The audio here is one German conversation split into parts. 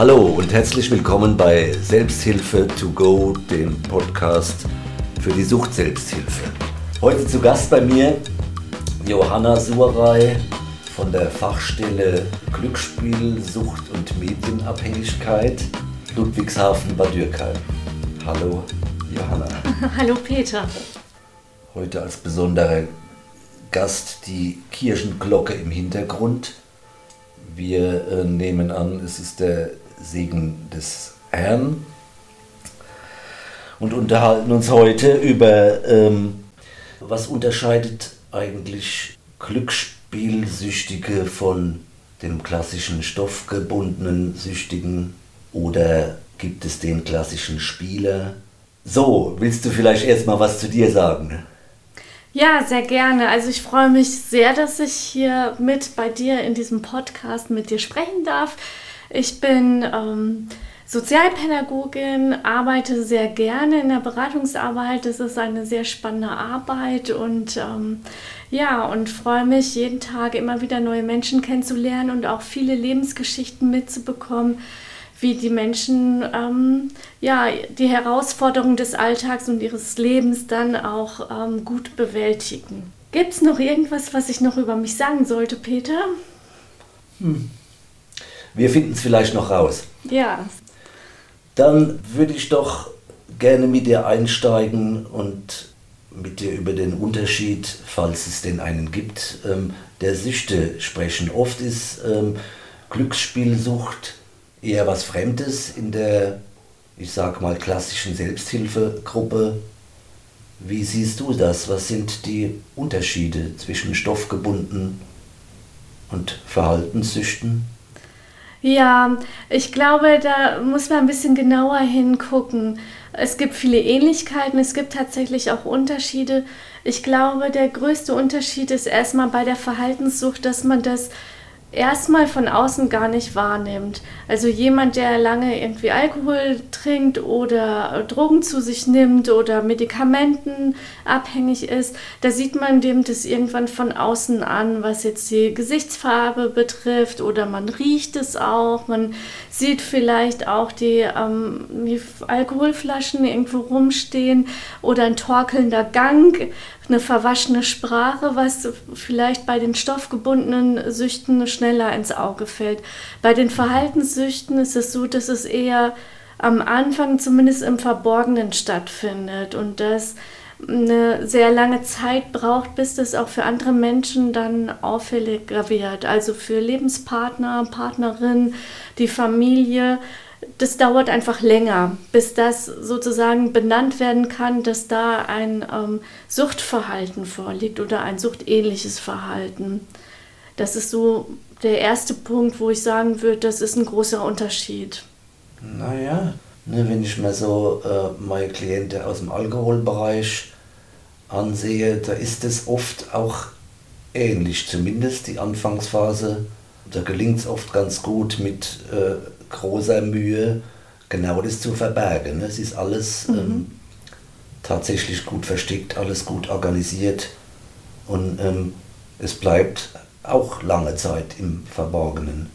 Hallo und herzlich willkommen bei Selbsthilfe to go, dem Podcast für die Sucht-Selbsthilfe. Heute zu Gast bei mir Johanna Surrei von der Fachstelle Glücksspiel, Sucht und Medienabhängigkeit Ludwigshafen-Bad Dürkheim. Hallo Johanna. Hallo Peter. Heute als besonderer Gast die Kirchenglocke im Hintergrund. Wir äh, nehmen an, es ist der Segen des Herrn und unterhalten uns heute über, ähm, was unterscheidet eigentlich Glücksspielsüchtige von dem klassischen stoffgebundenen Süchtigen oder gibt es den klassischen Spieler? So, willst du vielleicht erstmal was zu dir sagen? Ja, sehr gerne. Also ich freue mich sehr, dass ich hier mit bei dir in diesem Podcast mit dir sprechen darf. Ich bin ähm, Sozialpädagogin, arbeite sehr gerne in der Beratungsarbeit. Das ist eine sehr spannende Arbeit und ähm, ja, und freue mich jeden Tag immer wieder neue Menschen kennenzulernen und auch viele Lebensgeschichten mitzubekommen wie die Menschen ähm, ja, die Herausforderungen des Alltags und ihres Lebens dann auch ähm, gut bewältigen. Gibt es noch irgendwas, was ich noch über mich sagen sollte, Peter? Hm. Wir finden es vielleicht noch raus. Ja. Dann würde ich doch gerne mit dir einsteigen und mit dir über den Unterschied, falls es denn einen gibt, ähm, der Süchte sprechen. Oft ist ähm, Glücksspielsucht eher was Fremdes in der, ich sag mal, klassischen Selbsthilfegruppe. Wie siehst du das? Was sind die Unterschiede zwischen stoffgebunden und Verhaltenssüchten? Ja, ich glaube, da muss man ein bisschen genauer hingucken. Es gibt viele Ähnlichkeiten, es gibt tatsächlich auch Unterschiede. Ich glaube, der größte Unterschied ist erstmal bei der Verhaltenssucht, dass man das erstmal von außen gar nicht wahrnimmt. Also jemand, der lange irgendwie Alkohol trinkt oder Drogen zu sich nimmt oder Medikamenten abhängig ist, da sieht man dem das irgendwann von außen an, was jetzt die Gesichtsfarbe betrifft oder man riecht es auch, man sieht vielleicht auch die, ähm, die Alkoholflaschen irgendwo rumstehen oder ein torkelnder Gang eine verwaschene Sprache, was vielleicht bei den stoffgebundenen Süchten schneller ins Auge fällt. Bei den Verhaltenssüchten ist es so, dass es eher am Anfang zumindest im Verborgenen stattfindet und das eine sehr lange Zeit braucht, bis das auch für andere Menschen dann auffälliger wird. Also für Lebenspartner, Partnerin, die Familie das dauert einfach länger, bis das sozusagen benannt werden kann, dass da ein ähm, Suchtverhalten vorliegt oder ein suchtähnliches Verhalten. Das ist so der erste Punkt, wo ich sagen würde, das ist ein großer Unterschied. Naja, ne, wenn ich mir so äh, meine Klienten aus dem Alkoholbereich ansehe, da ist es oft auch ähnlich, zumindest die Anfangsphase. Da gelingt es oft ganz gut mit äh, großer Mühe, genau das zu verbergen. Es ist alles mhm. ähm, tatsächlich gut versteckt, alles gut organisiert und ähm, es bleibt auch lange Zeit im Verborgenen.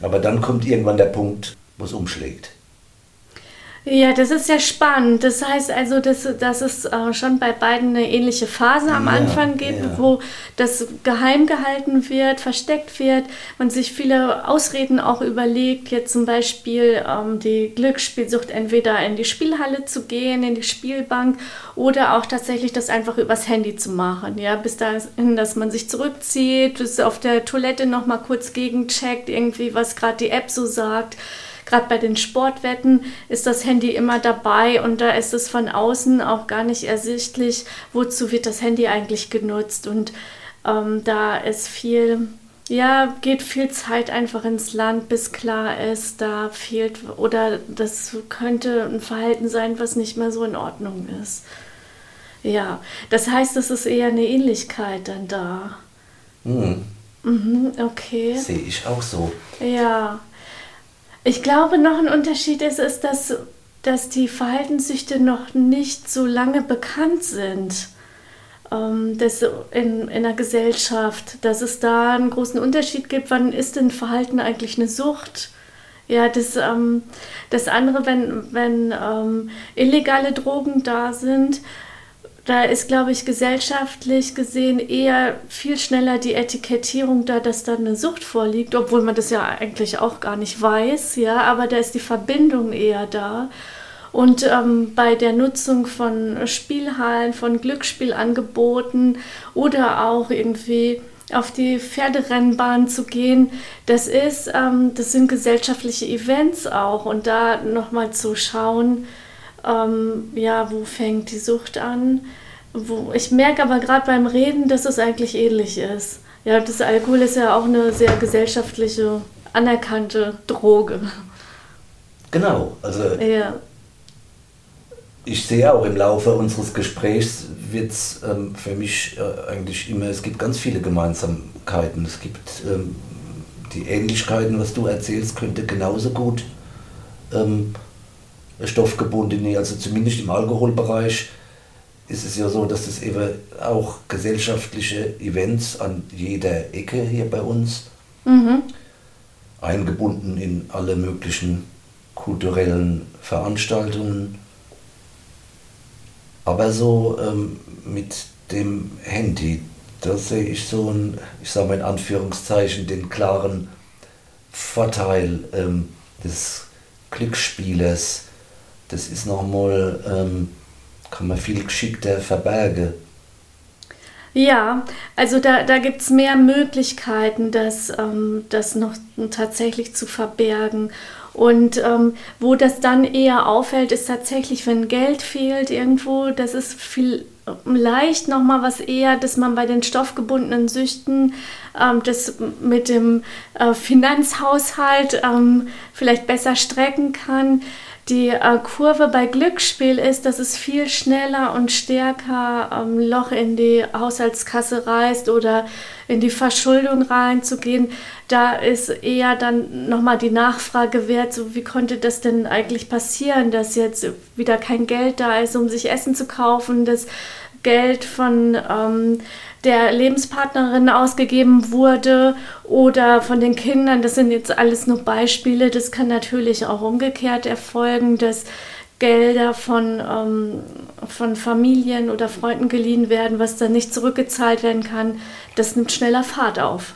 Aber dann kommt irgendwann der Punkt, wo es umschlägt. Ja, das ist ja spannend. Das heißt also, dass, dass es äh, schon bei beiden eine ähnliche Phase am ja, Anfang gibt, ja. wo das geheim gehalten wird, versteckt wird, man sich viele Ausreden auch überlegt, jetzt zum Beispiel ähm, die Glücksspielsucht entweder in die Spielhalle zu gehen, in die Spielbank oder auch tatsächlich das einfach übers Handy zu machen. Ja, bis dahin, dass man sich zurückzieht, bis auf der Toilette nochmal kurz gegencheckt, irgendwie, was gerade die App so sagt gerade bei den Sportwetten ist das Handy immer dabei und da ist es von außen auch gar nicht ersichtlich, wozu wird das Handy eigentlich genutzt. Und ähm, da ist viel, ja, geht viel Zeit einfach ins Land, bis klar ist, da fehlt oder das könnte ein Verhalten sein, was nicht mehr so in Ordnung ist. Ja, das heißt, es ist eher eine Ähnlichkeit dann da. Mhm. Mhm, okay. Sehe ich auch so. Ja. Ich glaube, noch ein Unterschied ist, ist dass, dass die Verhaltenssüchte noch nicht so lange bekannt sind ähm, das in, in der Gesellschaft, dass es da einen großen Unterschied gibt, wann ist denn Verhalten eigentlich eine Sucht? Ja, das, ähm, das andere, wenn, wenn ähm, illegale Drogen da sind, da ist, glaube ich, gesellschaftlich gesehen eher viel schneller die Etikettierung da, dass da eine Sucht vorliegt, obwohl man das ja eigentlich auch gar nicht weiß, ja, aber da ist die Verbindung eher da. Und ähm, bei der Nutzung von Spielhallen, von Glücksspielangeboten oder auch irgendwie auf die Pferderennbahn zu gehen, das ist, ähm, das sind gesellschaftliche Events auch und da nochmal zu schauen, ähm, ja, wo fängt die Sucht an? Wo, ich merke aber gerade beim Reden, dass es eigentlich ähnlich ist. Ja, das Alkohol ist ja auch eine sehr gesellschaftliche, anerkannte Droge. Genau, also ja. ich sehe auch im Laufe unseres Gesprächs wird es ähm, für mich äh, eigentlich immer, es gibt ganz viele Gemeinsamkeiten. Es gibt ähm, die Ähnlichkeiten, was du erzählst, könnte genauso gut ähm, stoffgebundene, also zumindest im Alkoholbereich ist es ja so, dass es eben auch gesellschaftliche Events an jeder Ecke hier bei uns mhm. eingebunden in alle möglichen kulturellen Veranstaltungen. Aber so ähm, mit dem Handy, da sehe ich so ein, ich sage mal in Anführungszeichen, den klaren Vorteil ähm, des Glücksspielers das ist nochmal, ähm, kann man viel geschickter verbergen. Ja, also da, da gibt es mehr Möglichkeiten, das, ähm, das noch tatsächlich zu verbergen. Und ähm, wo das dann eher auffällt, ist tatsächlich, wenn Geld fehlt irgendwo, das ist viel leicht nochmal was eher, dass man bei den stoffgebundenen Süchten ähm, das mit dem äh, Finanzhaushalt ähm, vielleicht besser strecken kann. Die äh, Kurve bei Glücksspiel ist, dass es viel schneller und stärker ähm, Loch in die Haushaltskasse reißt oder in die Verschuldung reinzugehen. Da ist eher dann nochmal die Nachfrage wert, so wie konnte das denn eigentlich passieren, dass jetzt wieder kein Geld da ist, um sich Essen zu kaufen, das Geld von ähm, der Lebenspartnerin ausgegeben wurde oder von den Kindern. Das sind jetzt alles nur Beispiele. Das kann natürlich auch umgekehrt erfolgen, dass Gelder von, ähm, von Familien oder Freunden geliehen werden, was dann nicht zurückgezahlt werden kann. Das nimmt schneller Fahrt auf.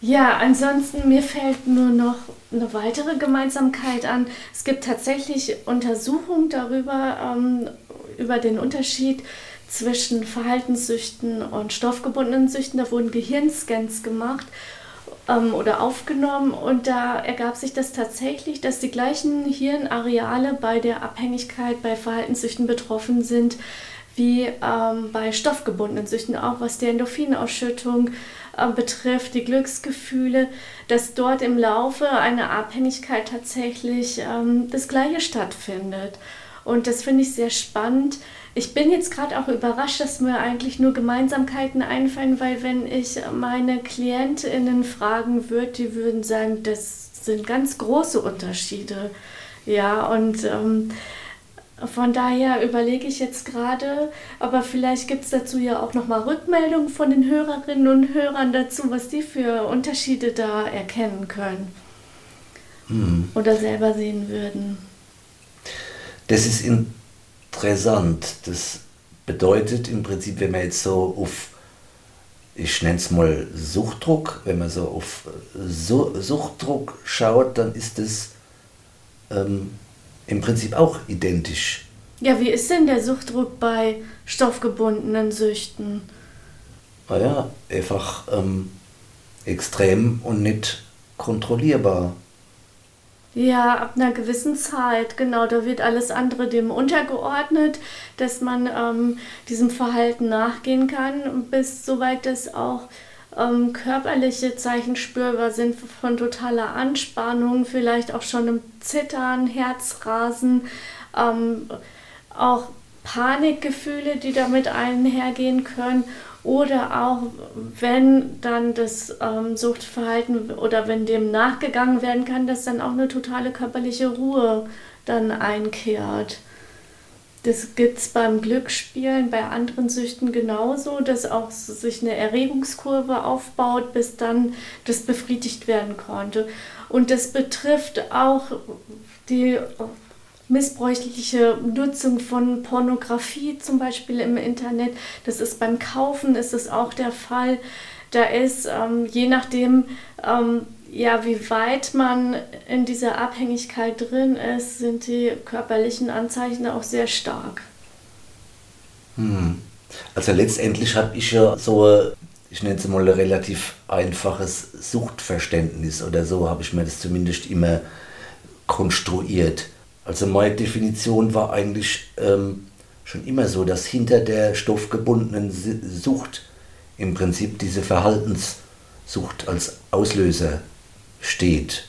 Ja, ansonsten mir fällt nur noch eine weitere Gemeinsamkeit an. Es gibt tatsächlich Untersuchungen darüber, ähm, über den Unterschied zwischen Verhaltenssüchten und stoffgebundenen Süchten. Da wurden Gehirnscans gemacht ähm, oder aufgenommen und da ergab sich das tatsächlich, dass die gleichen Hirnareale bei der Abhängigkeit bei Verhaltenssüchten betroffen sind wie ähm, bei stoffgebundenen Süchten, auch was die Endorphinausschüttung äh, betrifft, die Glücksgefühle, dass dort im Laufe einer Abhängigkeit tatsächlich ähm, das Gleiche stattfindet. Und das finde ich sehr spannend. Ich bin jetzt gerade auch überrascht, dass mir eigentlich nur Gemeinsamkeiten einfallen, weil wenn ich meine KlientInnen fragen würde, die würden sagen, das sind ganz große Unterschiede. Ja, und ähm, von daher überlege ich jetzt gerade, aber vielleicht gibt es dazu ja auch nochmal Rückmeldungen von den Hörerinnen und Hörern dazu, was die für Unterschiede da erkennen können hm. oder selber sehen würden. Das ist interessant. Das bedeutet im Prinzip, wenn man jetzt so auf, ich nenne es mal Suchtdruck, wenn man so auf Suchtdruck schaut, dann ist es ähm, im Prinzip auch identisch. Ja, wie ist denn der Suchtdruck bei stoffgebundenen Süchten? Naja, einfach ähm, extrem und nicht kontrollierbar. Ja, ab einer gewissen Zeit, genau, da wird alles andere dem untergeordnet, dass man ähm, diesem Verhalten nachgehen kann, bis soweit das auch ähm, körperliche Zeichen spürbar sind von totaler Anspannung, vielleicht auch schon im Zittern, Herzrasen, ähm, auch Panikgefühle, die damit einhergehen können oder auch wenn dann das ähm, Suchtverhalten oder wenn dem nachgegangen werden kann, dass dann auch eine totale körperliche Ruhe dann einkehrt. Das gibt es beim Glücksspielen, bei anderen Süchten genauso, dass auch sich eine Erregungskurve aufbaut, bis dann das befriedigt werden konnte. Und das betrifft auch die missbräuchliche Nutzung von Pornografie zum Beispiel im Internet. Das ist beim Kaufen ist es auch der Fall. Da ist ähm, je nachdem, ähm, ja, wie weit man in dieser Abhängigkeit drin ist, sind die körperlichen Anzeichen auch sehr stark. Hm. Also letztendlich habe ich ja so, ich nenne es mal ein relativ einfaches Suchtverständnis oder so habe ich mir das zumindest immer konstruiert. Also meine Definition war eigentlich ähm, schon immer so, dass hinter der stoffgebundenen Sucht im Prinzip diese Verhaltenssucht als Auslöser steht.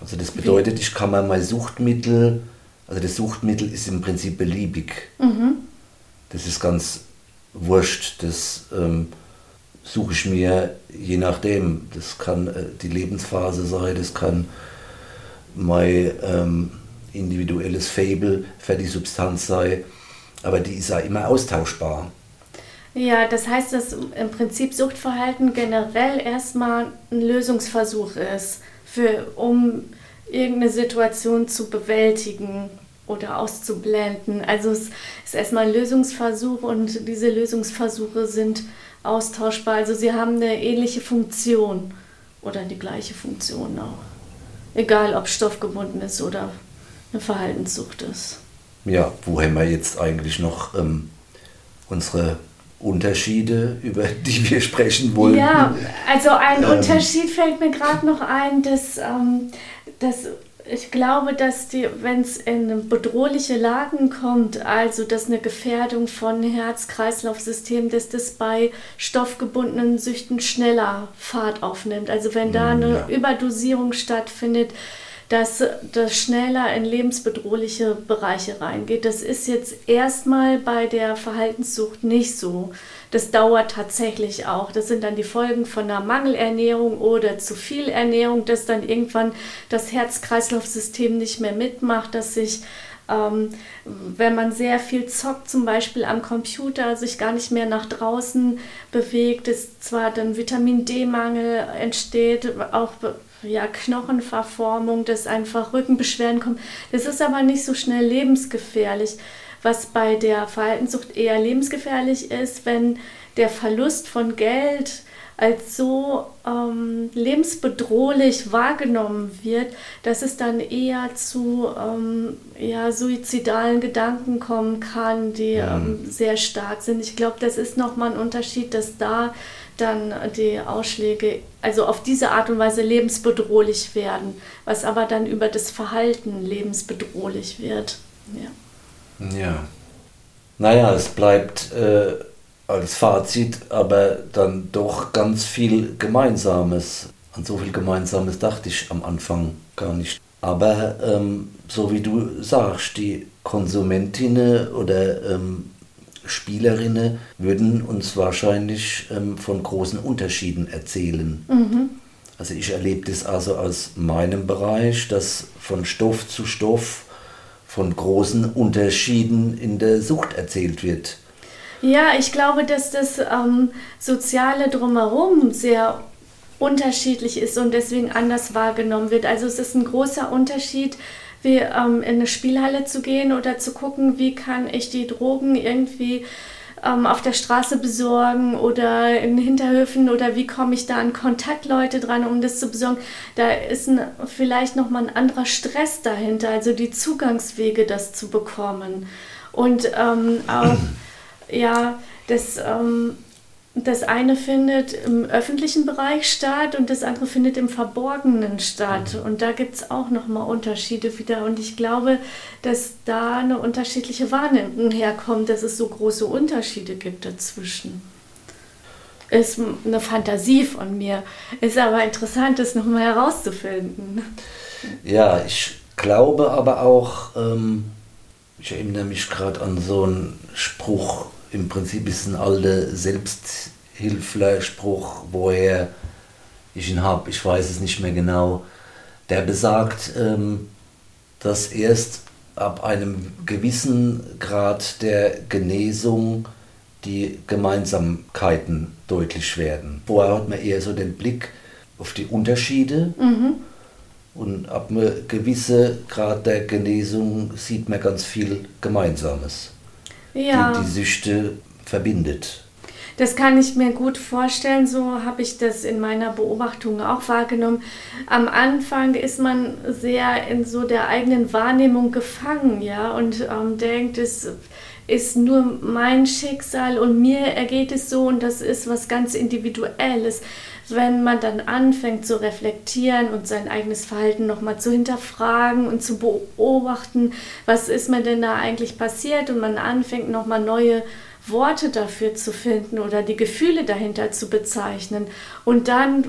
Also das bedeutet, ich kann mir mein Suchtmittel, also das Suchtmittel ist im Prinzip beliebig. Mhm. Das ist ganz wurscht. Das ähm, suche ich mir je nachdem. Das kann äh, die Lebensphase sein, das kann mein ähm, individuelles Fable für die Substanz sein, aber die ja immer austauschbar. Ja, das heißt, dass im Prinzip Suchtverhalten generell erstmal ein Lösungsversuch ist, für, um irgendeine Situation zu bewältigen oder auszublenden. Also es ist erstmal ein Lösungsversuch und diese Lösungsversuche sind austauschbar. Also sie haben eine ähnliche Funktion oder die gleiche Funktion auch. Egal ob stoffgebunden ist oder eine Verhaltenssucht ist. Ja, wo haben wir jetzt eigentlich noch ähm, unsere Unterschiede, über die wir sprechen wollen? Ja, also ein ähm, Unterschied fällt mir gerade noch ein, dass, ähm, dass ich glaube, dass die, wenn es in bedrohliche Lagen kommt, also dass eine Gefährdung von Herz-Kreislauf-System, dass das bei stoffgebundenen Süchten schneller Fahrt aufnimmt. Also wenn da mm, eine ja. Überdosierung stattfindet, dass das schneller in lebensbedrohliche Bereiche reingeht. Das ist jetzt erstmal bei der Verhaltenssucht nicht so. Das dauert tatsächlich auch. Das sind dann die Folgen von einer Mangelernährung oder zu viel Ernährung, dass dann irgendwann das Herz-Kreislauf-System nicht mehr mitmacht, dass sich ähm, wenn man sehr viel zockt, zum Beispiel am Computer, sich gar nicht mehr nach draußen bewegt, ist zwar dann Vitamin D-Mangel entsteht, auch ja, Knochenverformung, dass einfach Rückenbeschwerden kommen. Das ist aber nicht so schnell lebensgefährlich. Was bei der Verhaltenssucht eher lebensgefährlich ist, wenn der Verlust von Geld als so ähm, lebensbedrohlich wahrgenommen wird, dass es dann eher zu ähm, ja, suizidalen Gedanken kommen kann, die ja. ähm, sehr stark sind. Ich glaube, das ist nochmal ein Unterschied, dass da dann die Ausschläge also auf diese Art und Weise lebensbedrohlich werden, was aber dann über das Verhalten lebensbedrohlich wird. Ja. ja. Naja, es bleibt äh, als Fazit aber dann doch ganz viel Gemeinsames. An so viel Gemeinsames dachte ich am Anfang gar nicht. Aber ähm, so wie du sagst, die Konsumentinnen oder ähm, Spielerinnen würden uns wahrscheinlich ähm, von großen Unterschieden erzählen. Mhm. Also ich erlebe das also aus meinem Bereich, dass von Stoff zu Stoff von großen Unterschieden in der Sucht erzählt wird. Ja, ich glaube, dass das ähm, Soziale drumherum sehr unterschiedlich ist und deswegen anders wahrgenommen wird. Also es ist ein großer Unterschied, wie ähm, in eine Spielhalle zu gehen oder zu gucken, wie kann ich die Drogen irgendwie ähm, auf der Straße besorgen oder in Hinterhöfen oder wie komme ich da an Kontaktleute dran, um das zu besorgen. Da ist ein, vielleicht nochmal ein anderer Stress dahinter, also die Zugangswege, das zu bekommen. Und ähm, auch, ja, das ähm, das eine findet im öffentlichen Bereich statt und das andere findet im Verborgenen statt. Mhm. Und da gibt es auch nochmal Unterschiede wieder. Und ich glaube, dass da eine unterschiedliche Wahrnehmung herkommt, dass es so große Unterschiede gibt dazwischen. Ist eine Fantasie von mir. Ist aber interessant, das nochmal herauszufinden. Ja, ich glaube aber auch, ähm, ich erinnere mich gerade an so einen Spruch, im Prinzip ist ein alter Selbsthilflerspruch, woher ich ihn habe, ich weiß es nicht mehr genau, der besagt, ähm, dass erst ab einem gewissen Grad der Genesung die Gemeinsamkeiten deutlich werden. Vorher hat man eher so den Blick auf die Unterschiede mhm. Und ab einem gewissen Grad der Genesung sieht man ganz viel Gemeinsames, Ja. die die Süchte verbindet. Das kann ich mir gut vorstellen, so habe ich das in meiner Beobachtung auch wahrgenommen. Am Anfang ist man sehr in so der eigenen Wahrnehmung gefangen, ja, und ähm, denkt, es ist nur mein Schicksal und mir ergeht es so und das ist was ganz Individuelles. Wenn man dann anfängt zu reflektieren und sein eigenes Verhalten nochmal zu hinterfragen und zu beobachten, was ist mir denn da eigentlich passiert und man anfängt nochmal neue Worte dafür zu finden oder die Gefühle dahinter zu bezeichnen. Und dann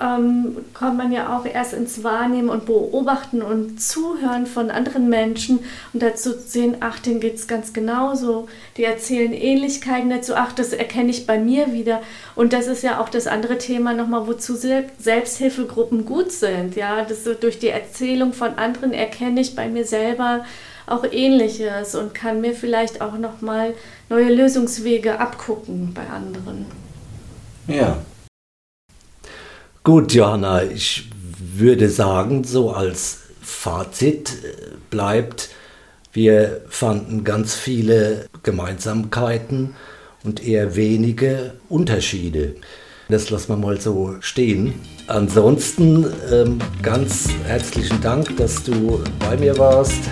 ähm, kommt man ja auch erst ins Wahrnehmen und Beobachten und Zuhören von anderen Menschen und dazu sehen, ach, denen geht es ganz genauso. Die erzählen Ähnlichkeiten dazu, ach, das erkenne ich bei mir wieder. Und das ist ja auch das andere Thema nochmal, wozu Se- Selbsthilfegruppen gut sind. Ja, das durch die Erzählung von anderen erkenne ich bei mir selber auch Ähnliches und kann mir vielleicht auch nochmal neue Lösungswege abgucken bei anderen. Ja. Gut, Johanna, ich würde sagen, so als Fazit äh, bleibt, wir fanden ganz viele Gemeinsamkeiten und eher wenige Unterschiede. Das lassen wir mal so stehen. Ansonsten ähm, ganz herzlichen Dank, dass du bei mir warst.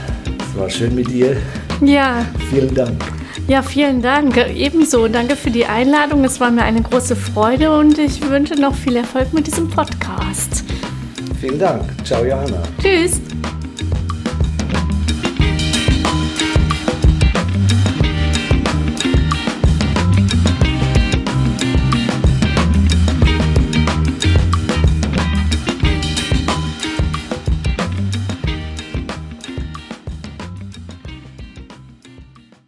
Es war schön mit dir. Ja, Vielen Dank. Ja, vielen Dank. Ebenso, danke für die Einladung. Es war mir eine große Freude und ich wünsche noch viel Erfolg mit diesem Podcast. Vielen Dank. Ciao, Johanna. Tschüss.